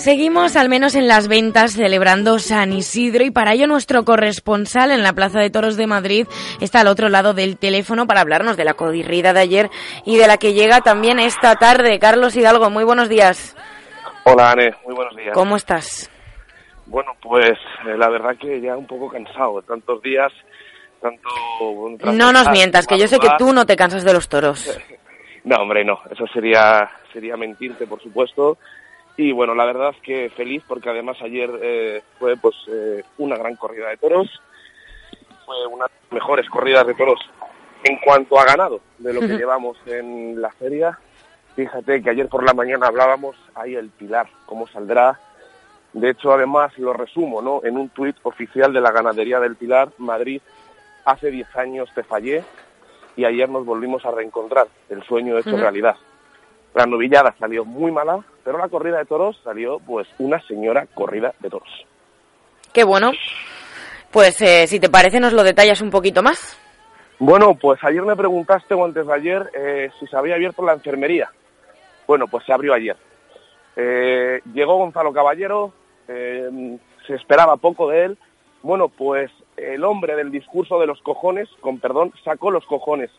Seguimos al menos en las ventas celebrando San Isidro y para ello nuestro corresponsal en la Plaza de Toros de Madrid está al otro lado del teléfono para hablarnos de la codirrida de ayer y de la que llega también esta tarde. Carlos Hidalgo, muy buenos días. Hola, Ane, muy buenos días. ¿Cómo estás? Bueno, pues eh, la verdad que ya un poco cansado de tantos días, tanto... No nos mientas, que yo sé que tú no te cansas de los toros. no, hombre, no, eso sería, sería mentirte, por supuesto. Y bueno, la verdad es que feliz porque además ayer eh, fue pues eh, una gran corrida de toros, fue una de las mejores corridas de toros en cuanto a ganado de lo que llevamos en la feria. Fíjate que ayer por la mañana hablábamos ahí el Pilar, cómo saldrá. De hecho, además lo resumo, ¿no? En un tuit oficial de la ganadería del Pilar, Madrid, hace 10 años te fallé y ayer nos volvimos a reencontrar, el sueño hecho realidad. La novillada salió muy mala, pero la corrida de toros salió pues una señora corrida de toros. Qué bueno. Pues eh, si te parece nos lo detallas un poquito más. Bueno, pues ayer me preguntaste o antes de ayer eh, si se había abierto la enfermería. Bueno, pues se abrió ayer. Eh, llegó Gonzalo Caballero, se esperaba poco de él. Bueno, pues el hombre del discurso de los cojones, con perdón, sacó los cojones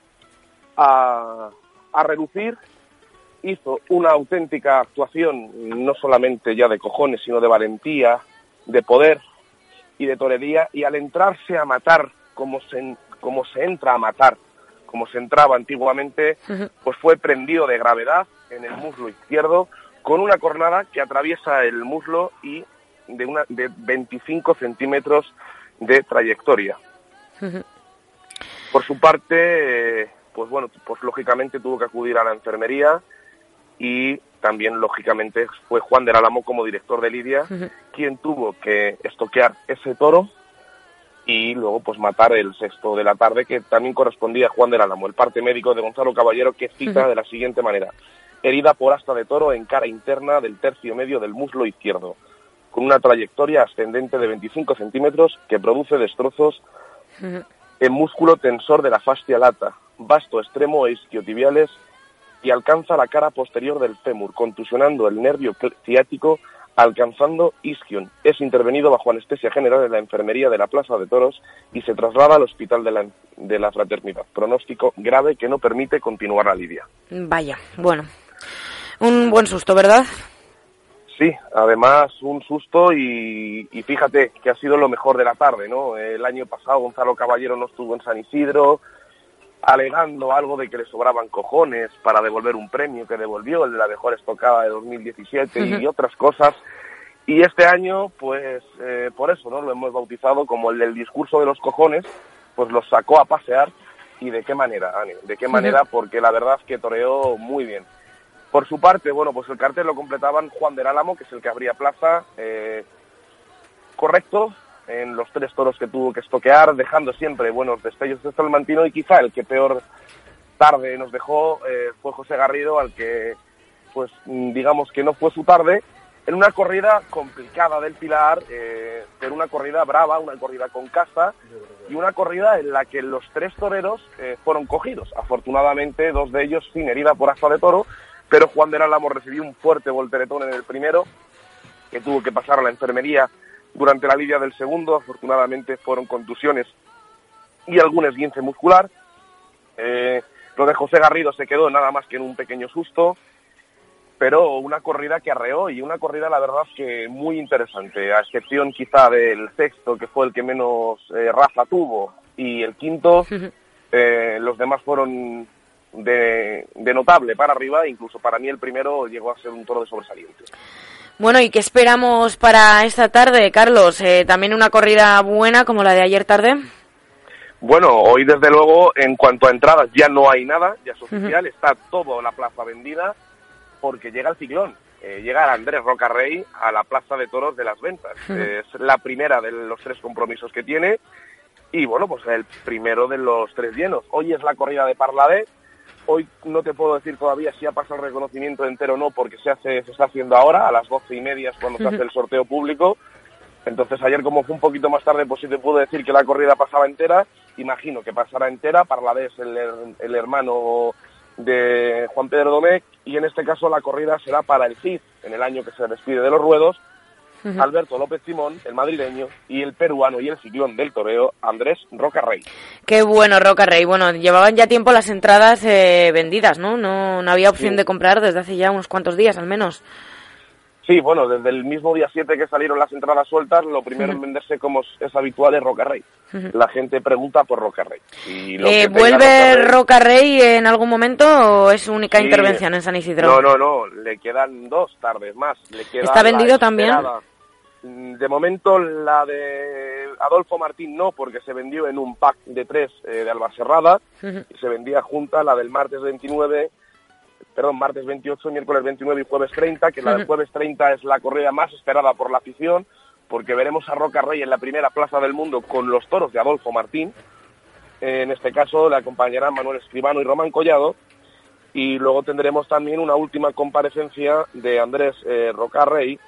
a, a reducir hizo una auténtica actuación, no solamente ya de cojones, sino de valentía, de poder y de torería, y al entrarse a matar como se, como se entra a matar, como se entraba antiguamente, pues fue prendido de gravedad en el muslo izquierdo, con una cornada que atraviesa el muslo y de, una, de 25 centímetros de trayectoria. Por su parte, pues bueno, pues lógicamente tuvo que acudir a la enfermería, y también, lógicamente, fue Juan del Álamo como director de Lidia quien tuvo que estoquear ese toro y luego pues matar el sexto de la tarde, que también correspondía a Juan del Álamo, el parte médico de Gonzalo Caballero, que cita de la siguiente manera. Herida por asta de toro en cara interna del tercio medio del muslo izquierdo, con una trayectoria ascendente de 25 centímetros que produce destrozos en músculo tensor de la fascia lata, vasto extremo e isquiotibiales y alcanza la cara posterior del fémur, contusionando el nervio ciático, alcanzando isquion. Es intervenido bajo anestesia general en la enfermería de la Plaza de Toros y se traslada al hospital de la, de la fraternidad. Pronóstico grave que no permite continuar la lidia. Vaya, bueno. Un buen susto, ¿verdad? Sí, además un susto y, y, fíjate que ha sido lo mejor de la tarde, ¿no? El año pasado Gonzalo Caballero no estuvo en San Isidro, alegando algo de que le sobraban cojones para devolver un premio que devolvió, el de la mejor estocada de 2017 y otras cosas. Y este año, pues eh, por eso, ¿no? Lo hemos bautizado como el del discurso de los cojones, pues los sacó a pasear. ¿Y de qué manera, Ani? ¿De qué manera? Porque la verdad es que toreó muy bien. Por su parte, bueno, pues el cartel lo completaban Juan del Álamo, que es el que abría plaza, eh, correcto, en los tres toros que tuvo que estoquear, dejando siempre buenos destellos de Salmantino y quizá el que peor tarde nos dejó eh, fue José Garrido, al que pues digamos que no fue su tarde, en una corrida complicada del Pilar, eh, pero una corrida brava, una corrida con casa y una corrida en la que los tres toreros eh, fueron cogidos. Afortunadamente, dos de ellos sin herida por asta de toro, pero Juan del Álamo recibió un fuerte volteretón en el primero, que tuvo que pasar a la enfermería durante la lidia del segundo, afortunadamente, fueron contusiones y algún esguince muscular. Eh, lo de José Garrido se quedó nada más que en un pequeño susto, pero una corrida que arreó y una corrida, la verdad, que muy interesante, a excepción quizá del sexto, que fue el que menos eh, raza tuvo, y el quinto, eh, los demás fueron de, de notable para arriba, incluso para mí el primero llegó a ser un toro de sobresaliente. Bueno, ¿y qué esperamos para esta tarde, Carlos? Eh, ¿También una corrida buena como la de ayer tarde? Bueno, hoy desde luego, en cuanto a entradas, ya no hay nada, ya es oficial, está toda la plaza vendida, porque llega el ciclón. Eh, llega Andrés Rocarrey a la Plaza de Toros de las Ventas. es la primera de los tres compromisos que tiene y bueno, pues el primero de los tres llenos. Hoy es la corrida de Parladé, Hoy no te puedo decir todavía si ha pasado el reconocimiento entero o no, porque se hace, se está haciendo ahora, a las doce y media es cuando se hace el sorteo público. Entonces ayer como fue un poquito más tarde, pues sí te puedo decir que la corrida pasaba entera. Imagino que pasará entera. Parladés, el, el hermano de Juan Pedro Domecq y en este caso la corrida será para el CID, en el año que se despide de los ruedos, Alberto López Simón, el madrileño, y el peruano y el ciclón del toreo, Andrés Roca Rey. Qué bueno, Roca Rey. Bueno, llevaban ya tiempo las entradas eh, vendidas, ¿no? ¿no? No había opción de comprar desde hace ya unos cuantos días, al menos. Sí, bueno, desde el mismo día 7 que salieron las entradas sueltas, lo primero en venderse como es habitual es Roca Rey. La gente pregunta por Roca Rey. Eh, ¿Vuelve Roca Rey en algún momento o es su única intervención en San Isidro? No, no, no, le quedan dos tardes más. Le ¿Está vendido también? Mm, de momento la de Adolfo Martín no, porque se vendió en un pack de tres eh, de Albacerrada y se vendía junta la del martes 29, perdón, martes 28, miércoles 29 y jueves 30, que la del jueves 30 es la corrida más esperada por la afición, porque veremos a Roca Rey en la primera plaza del mundo con los toros de Adolfo Martín. En este caso le acompañarán Manuel Escribano y Román Collado. Y luego tendremos también una última comparecencia de Andrés eh, Roca Rey,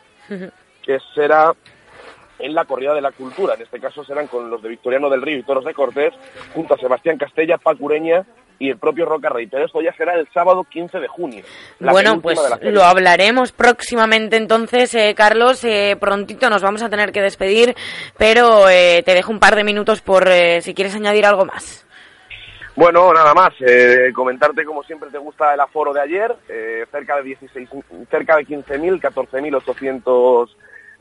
que será en la corrida de la cultura. En este caso serán con los de Victoriano del Río y Toros de Cortés, junto a Sebastián Castella, Pacureña y el propio Roca Rey. Pero esto ya será el sábado 15 de junio. Bueno, pues lo hablaremos próximamente entonces, eh, Carlos. Eh, prontito nos vamos a tener que despedir, pero eh, te dejo un par de minutos por si quieres añadir algo más. Bueno, nada más. comentarte como siempre te gusta el aforo de ayer, cerca de 16, cerca de 15.000, 14.800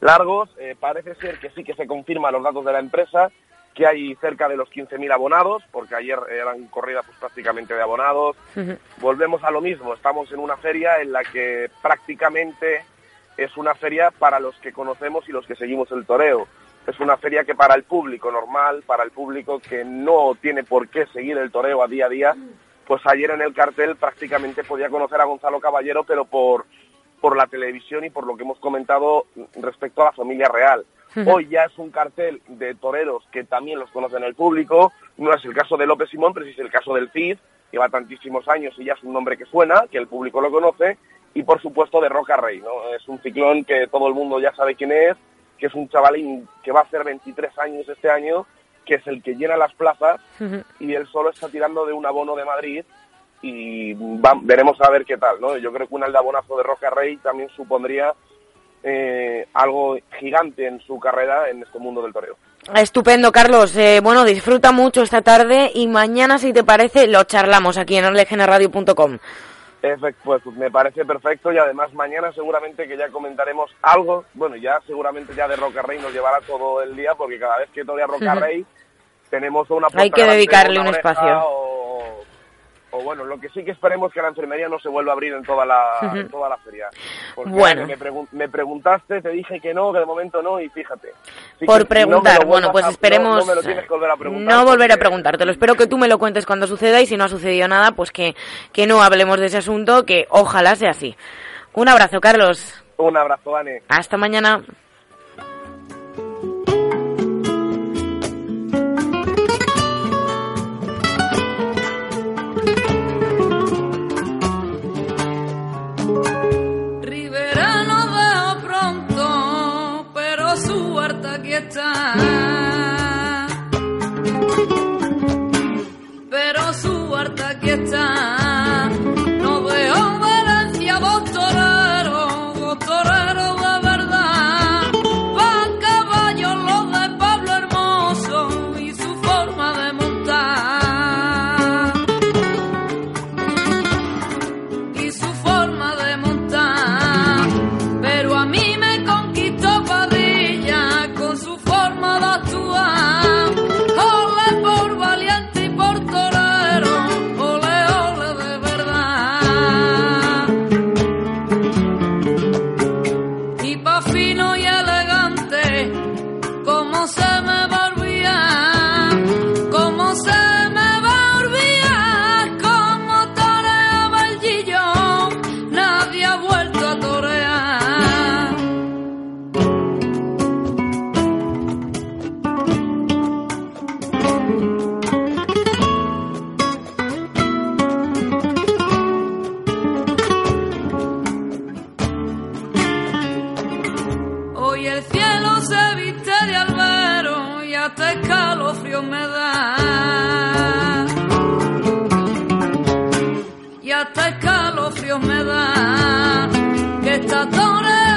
largos. Eh, parece ser que sí que se confirman los datos de la empresa, que hay cerca de los 15.000 abonados, porque ayer eran corridas pues, prácticamente de abonados. Volvemos a lo mismo, estamos en una feria en la que prácticamente es una feria para los que conocemos y los que seguimos el toreo. Es una feria que para el público normal, para el público que no tiene por qué seguir el toreo a día a día, pues ayer en el cartel prácticamente podía conocer a Gonzalo Caballero, pero por por la televisión y por lo que hemos comentado respecto a la familia real. Hoy ya es un cartel de toreros que también los conocen el público. No es el caso de López Simón, pero sí es el caso del Cid. Lleva tantísimos años y ya es un nombre que suena, que el público lo conoce. Y por supuesto de Roca Rey, ¿no? Es un ciclón que todo el mundo ya sabe quién es, que es un chavalín que va a hacer 23 años este año, que es el que llena las plazas y él solo está tirando de un abono de Madrid y veremos a ver qué tal, ¿no? Yo creo que un aldabonazo de Roca Rey también supondría eh, algo gigante en su carrera en este mundo del toreo. Estupendo, Carlos. Eh, bueno, disfruta mucho esta tarde y mañana, si te parece, lo charlamos aquí en orlegeneradio.com. Pues me parece perfecto y además mañana seguramente que ya comentaremos algo, bueno, ya seguramente ya de Roca Rey nos llevará todo el día porque cada vez que torea Roca Rey tenemos una... Hay que dedicarle un espacio o bueno, lo que sí que esperemos es que la enfermería no se vuelva a abrir en toda la, toda la feria. Porque bueno. Me, preguntaste, te dije que no, que de momento no, y fíjate. Por preguntar, bueno, pues esperemos... No, me lo tienes que volver a preguntar. No volver a preguntártelo, espero que tú me lo cuentes cuando suceda y si no ha sucedido nada, pues que, que no hablemos de ese asunto, que ojalá sea así. Un abrazo, Carlos. Un abrazo, Anne. Hasta mañana. Pero escalofrío me da. Y hasta escalofrío me da que esta torre